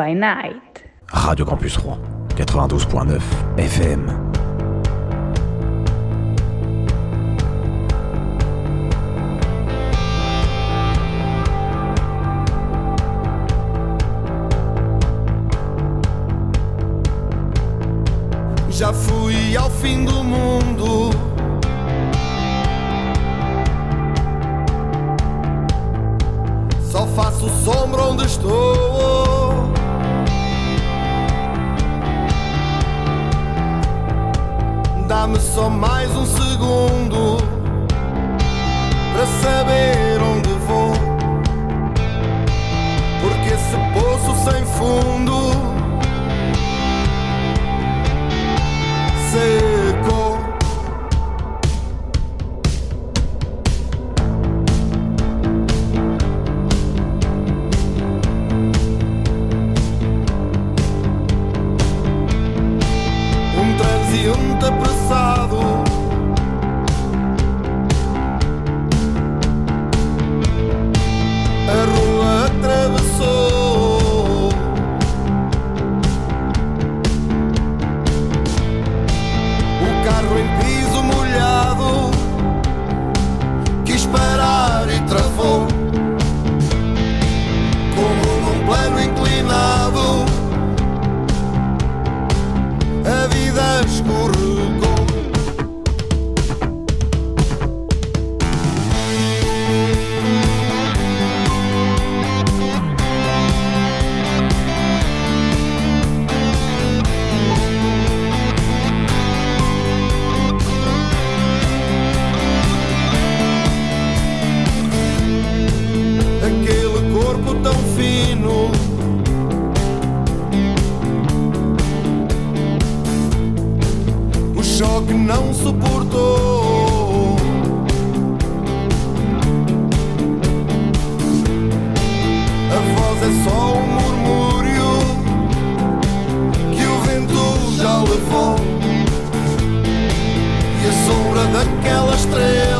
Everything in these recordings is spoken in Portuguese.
By Night. Radio Campus Rouen 92.9 FM. Já fui ao fim do mundo. Só faço sombra onde estou. Dá-me só mais um segundo para saber onde vou. Porque esse poço sem fundo E a sombra daquela estrela.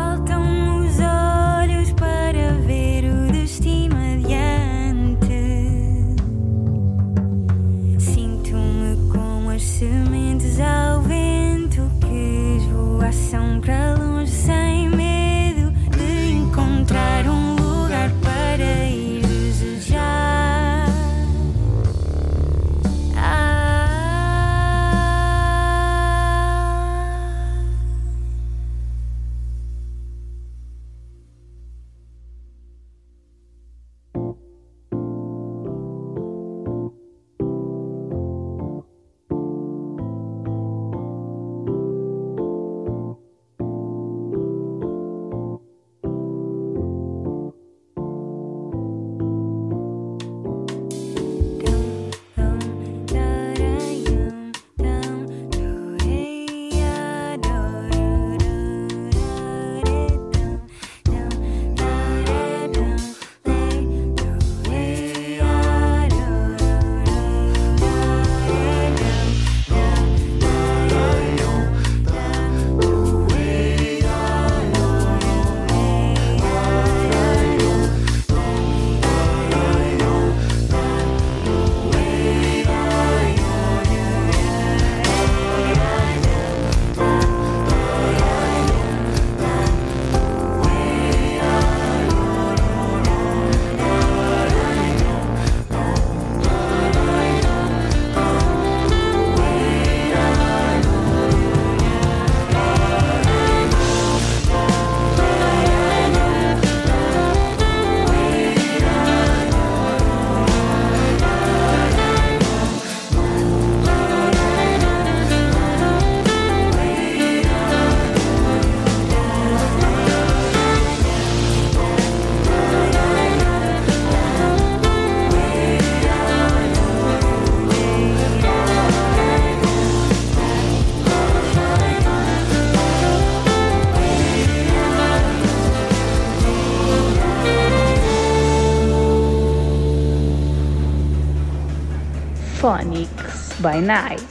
Bye night.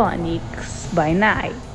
Phonics by Night.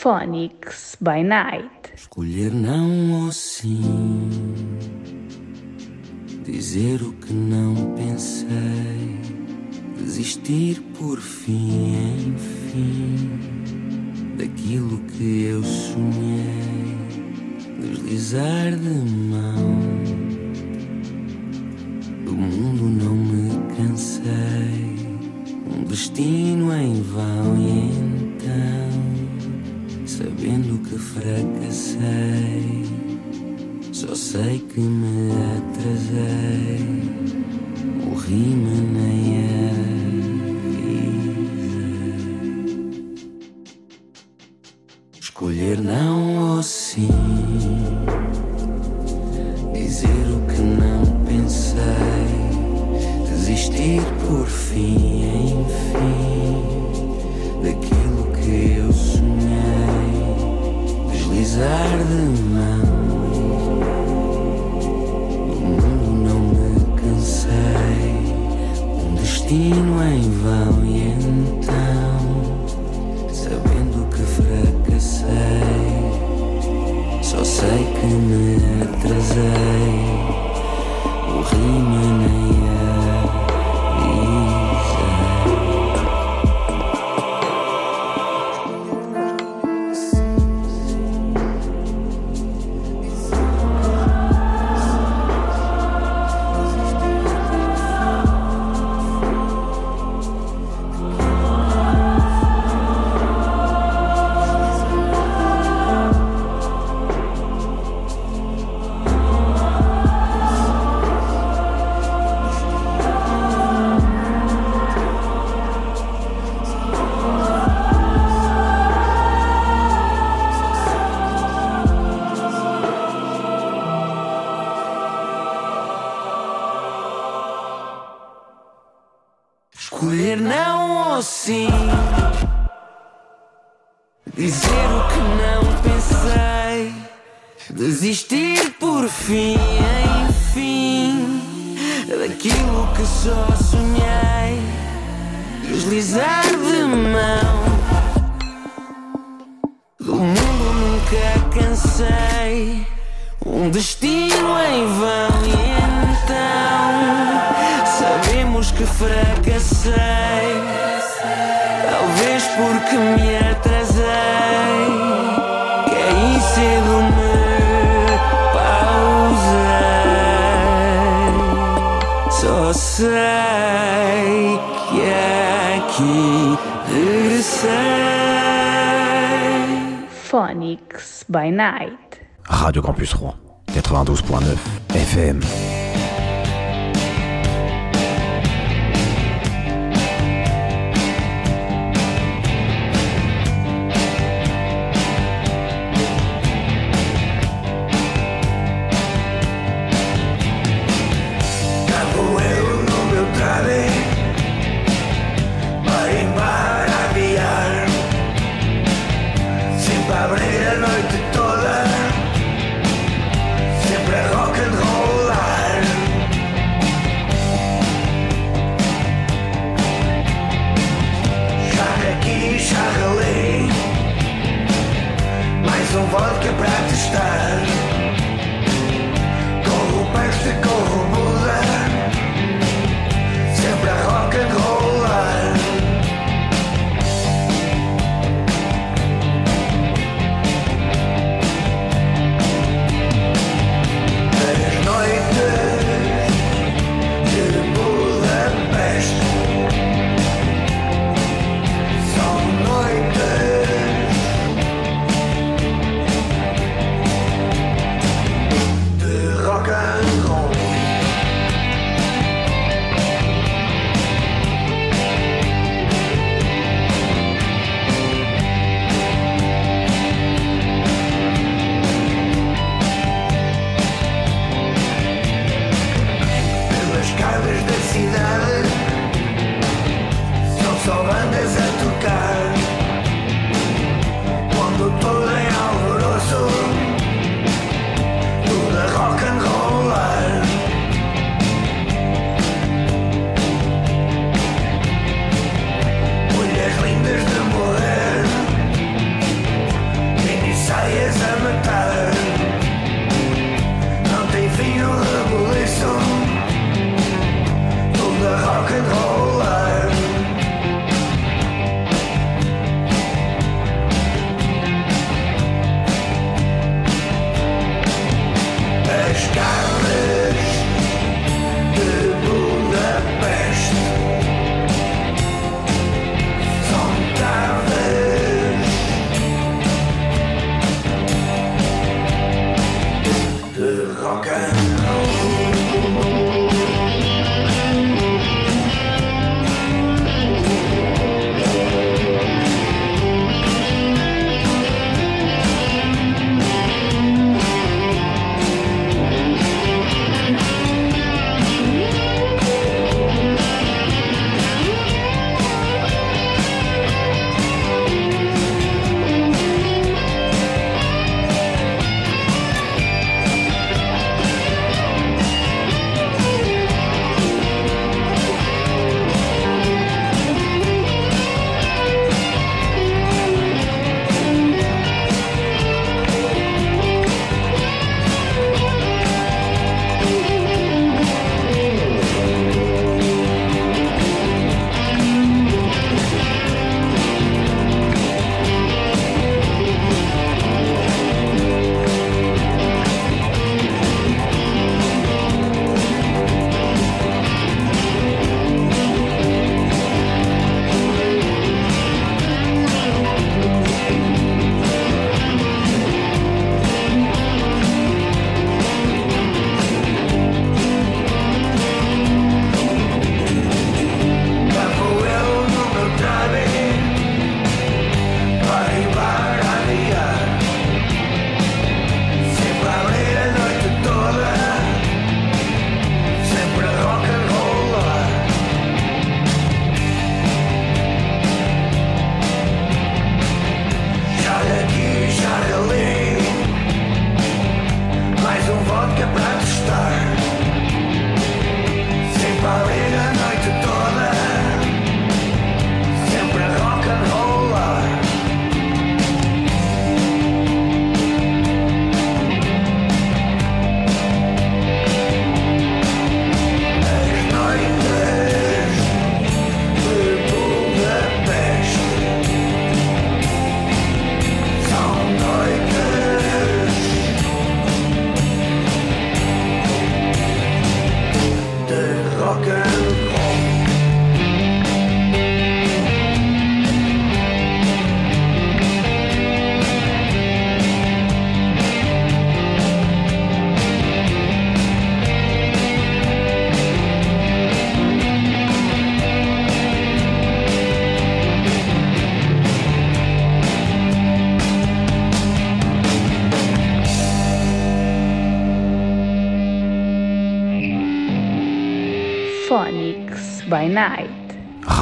Phonics by Night. Escolher não ou sim, dizer o que não pensei, desistir por fim, enfim, daquilo que eu sonhei, deslizar de mão. Do mundo não me cansei, um destino em vão e então sabendo que fracassei. Só sei que me atrasei, morri-me nem avisei. Escolher não ou sim. Radio Campus Rouen. broken.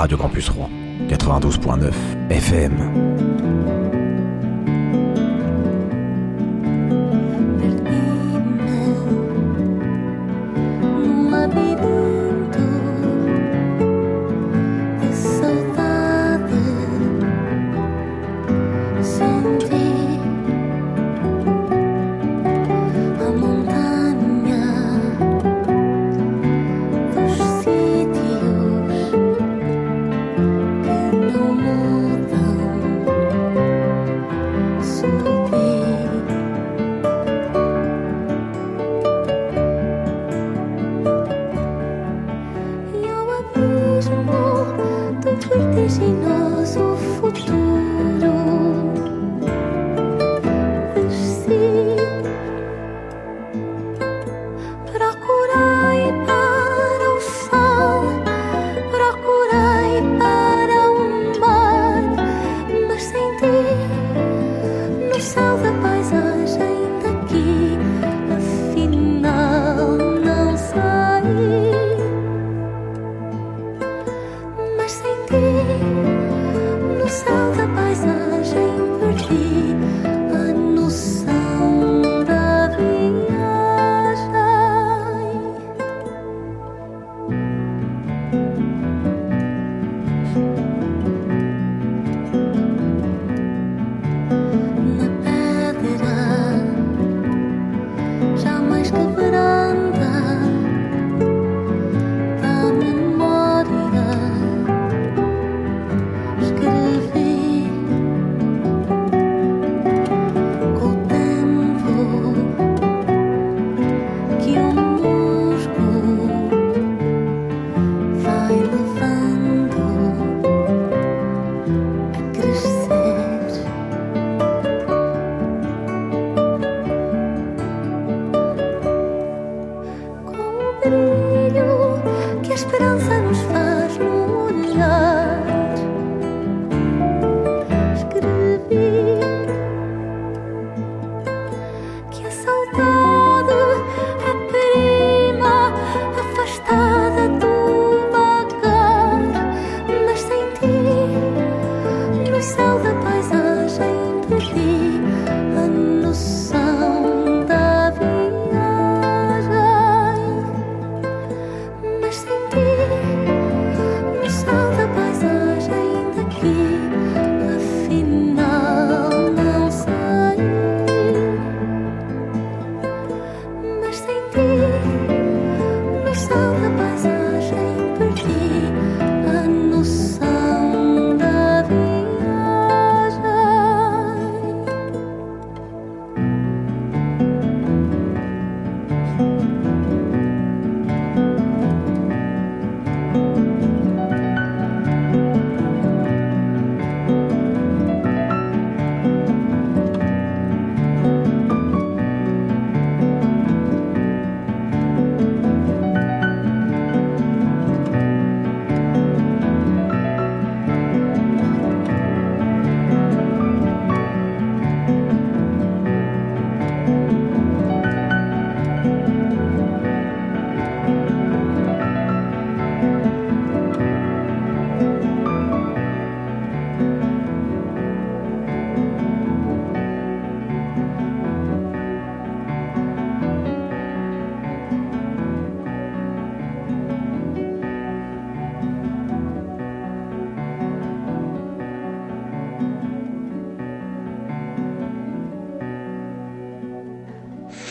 Radio Campus Rouen, 92.9 FM.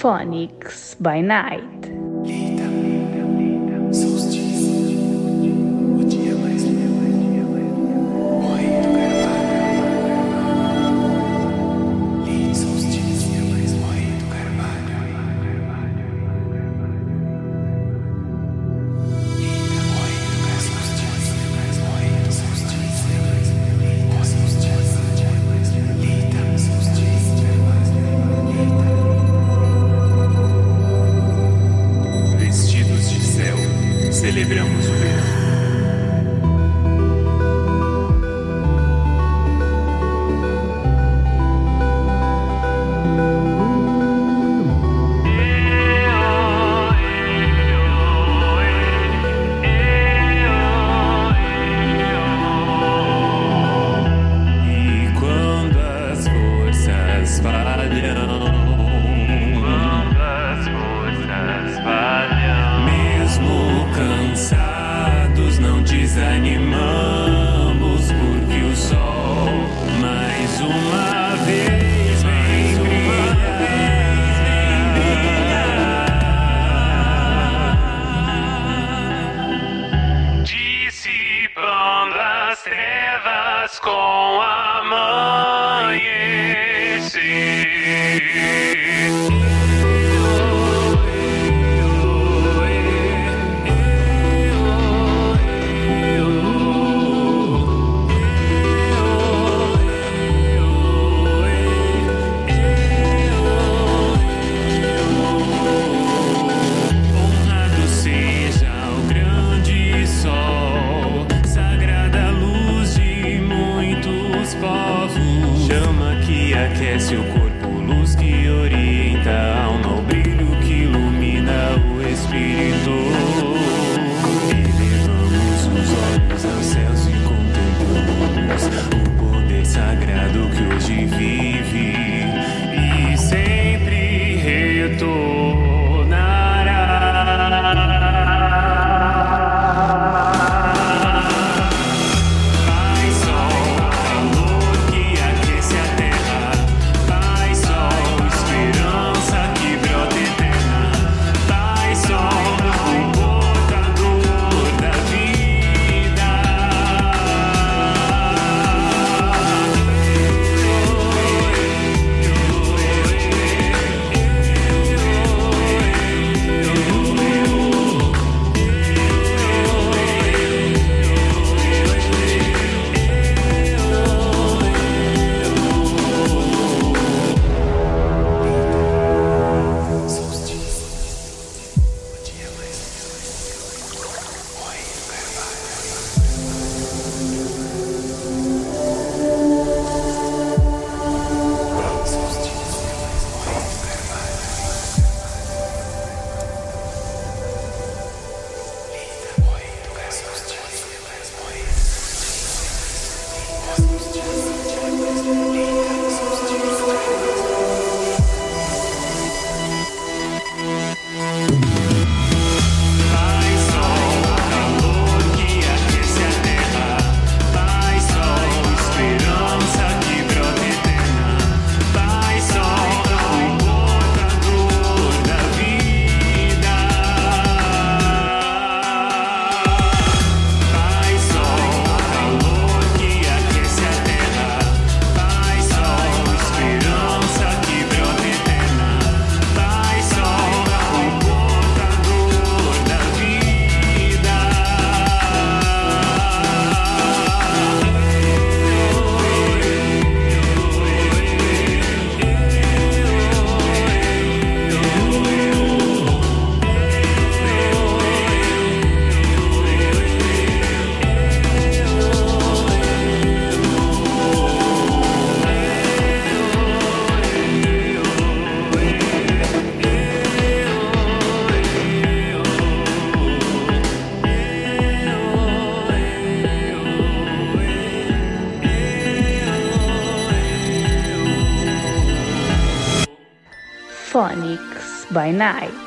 Phonics by Night. alegramos. Night.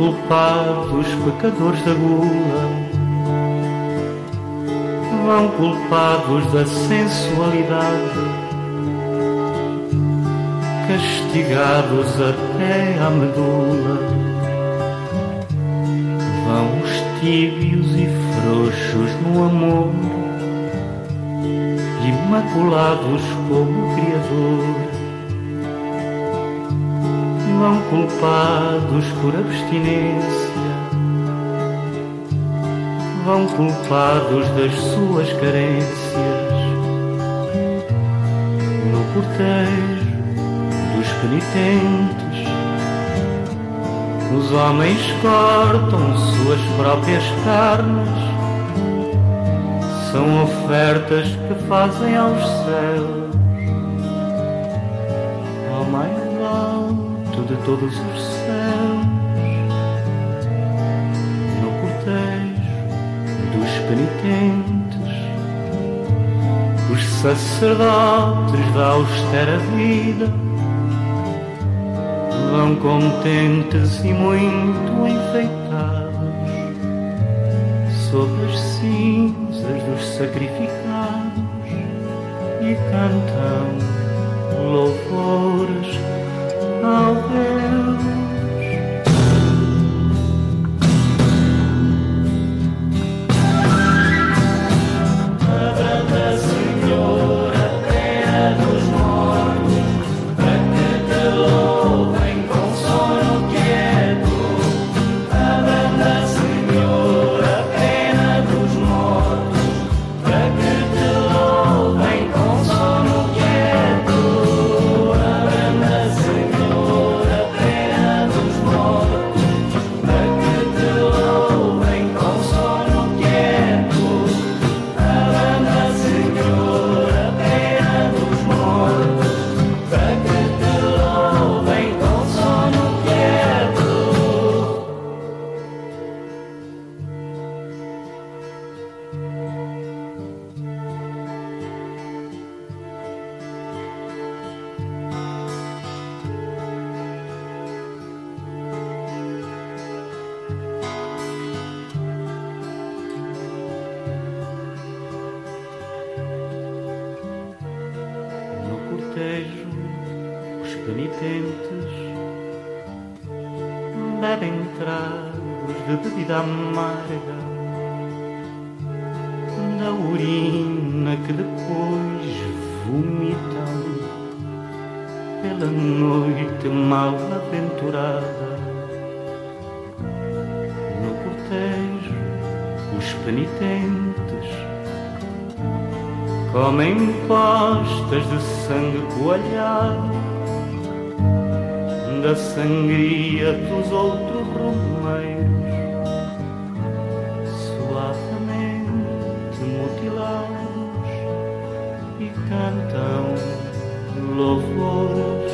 Culpar os pecadores da gula, vão culpados da sensualidade, castigados até à medula. Vão os tíbios e frouxos no amor. Imaculados como o Criador, não culpados por abstinência, vão culpados das suas carências, no cortejo dos penitentes. Os homens cortam suas próprias carnes são ofertas que fazem aos céus, todos os céus, no cortejo dos penitentes, os sacerdotes da austera vida vão contentes e muito enfeitados sobre as cinzas dos sacrificados e cantam louvores ao Deus. Em postas de sangue coalhado Da sangria dos outros romeiros Suavemente mutilados E cantam louvores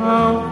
ao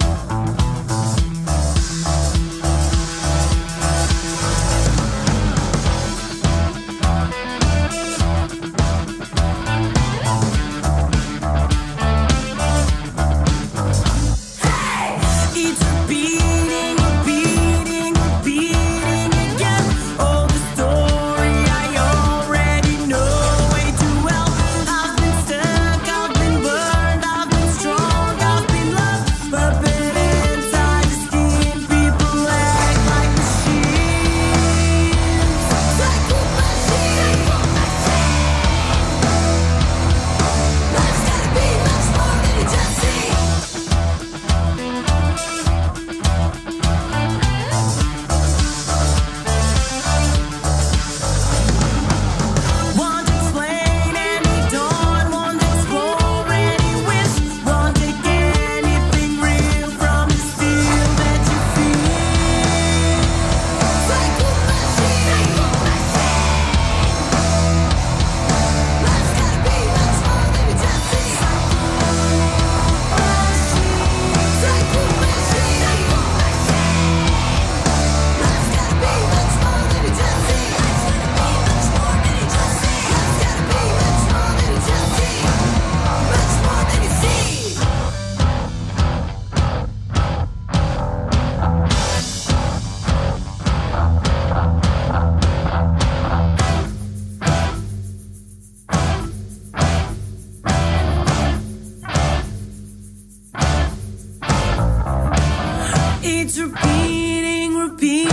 Repeating, repeating.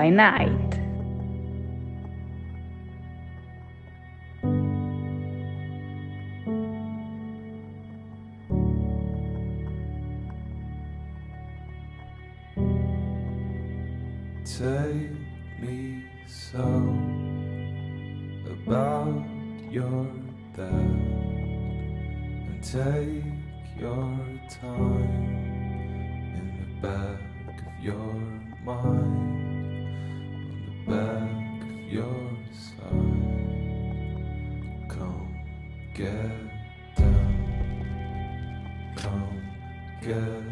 by night. Take me so about your death and take your time in the back of your mind your side. Come get down, come get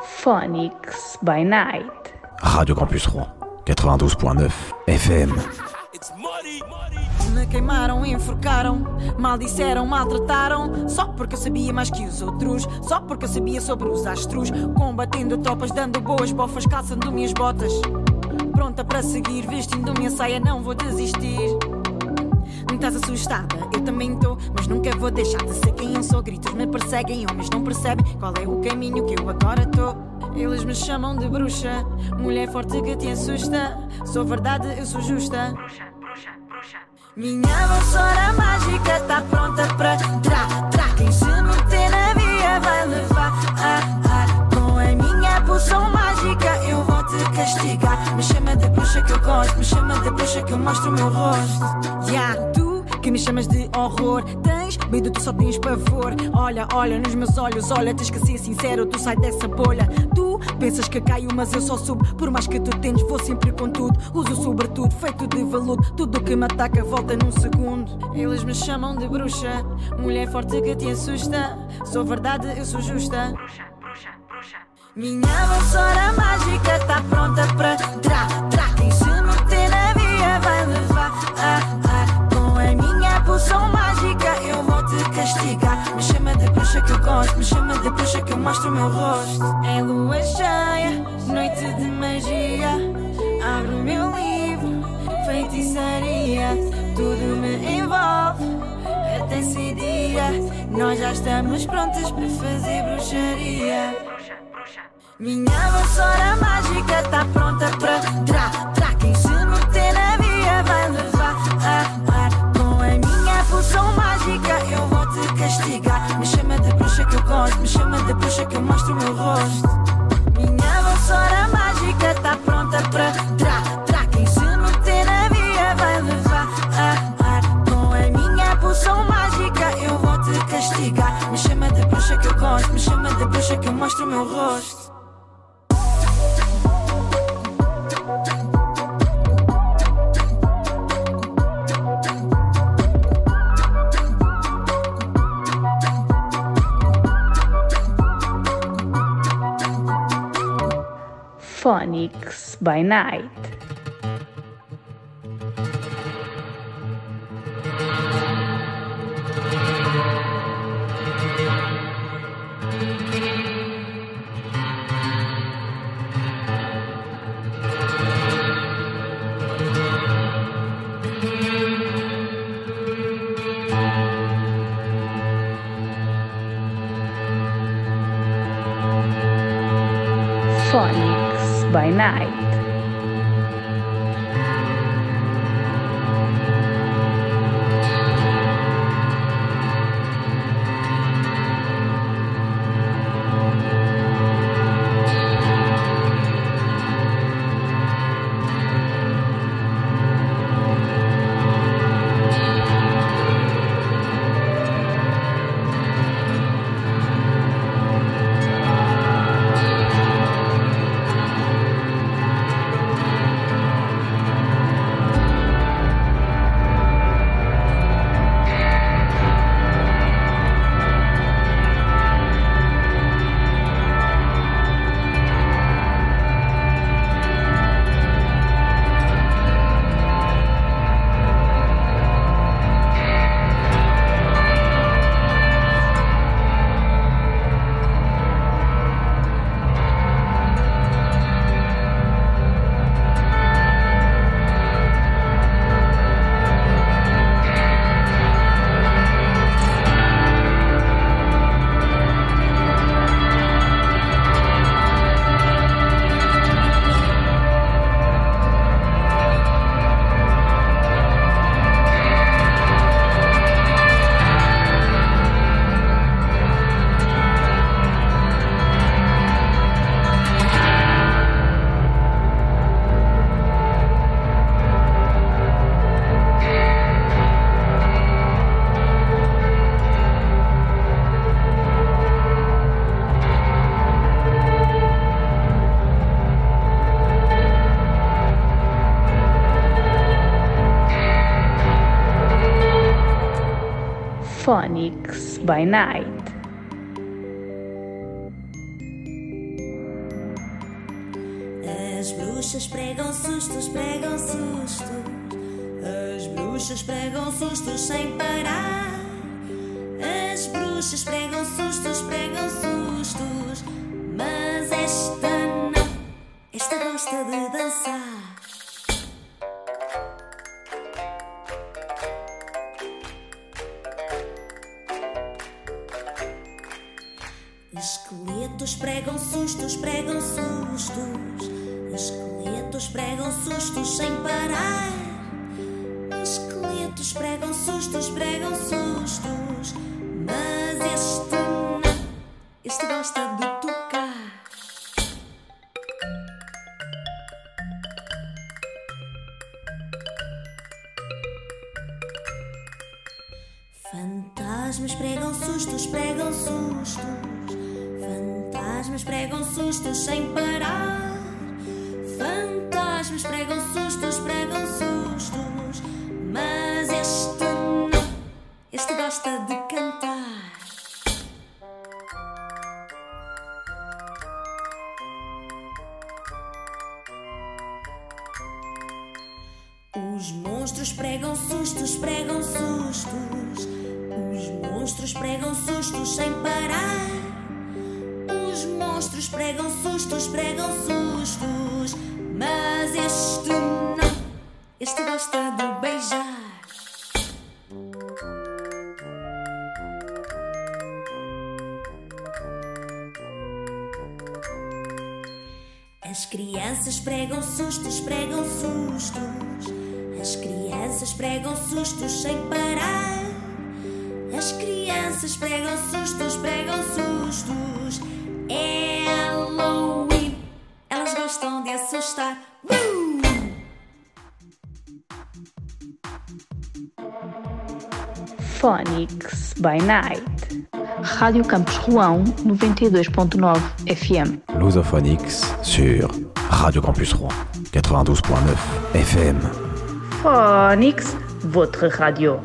Phonics by Night. Radio Campus Rouen, 92.9 FM. Me queimaram, enforcaram, mal disseram, maltrataram. Só porque eu sabia mais que os outros. Só porque eu sabia sobre os astros. Combatendo tropas, dando boas bofas, calçando minhas botas. Pronta para seguir, vestindo minha saia, não vou desistir. Estás assustada, eu também estou, mas nunca vou deixar de ser quem eu sou. Gritos me perseguem, homens não percebem qual é o caminho que eu agora estou. Eles me chamam de bruxa, mulher forte que te assusta. Sou verdade, eu sou justa. Minha vassoura mágica tá pronta pra tra, tra. Quem se meter na via vai levar. Ah, ah. Com a minha poção mágica eu vou te castigar. Me chama de bruxa que eu gosto, me chama de bruxa que eu mostro o meu rosto. Yeah, tu que me chamas de horror. Tens medo, tu só tens pavor. Olha, olha nos meus olhos, olha, tens que ser sincero, tu sai dessa bolha. Tu pensas que caio, mas eu só subo. Por mais que tu tentes, vou sempre com tudo. Uso sobretudo, feito de veludo. Tudo que me ataca volta num segundo. Eles me chamam de bruxa, mulher forte que te assusta. Sou verdade, eu sou justa. Minha vassoura mágica tá pronta pra tra, tra. Quem se meter na via vai levar. Ah, ah. Me chama de bruxa que eu mostro o meu rosto. É lua cheia, noite de magia. Abro o meu livro, feitiçaria. Tudo me envolve. Até esse dia, nós já estamos prontos para fazer bruxaria. Minha vassoura mágica tá pronta pra tra, tra. By Night. By Night. sustos sem parar. Esqueletos pregam sustos, pregam sustos. Mas este não, este gosta de. Phonics by Night. Radio Campus Rouen 92.9 FM. Lusophonics sur Radio Campus Rouen 92.9 FM. Phonics, votre radio.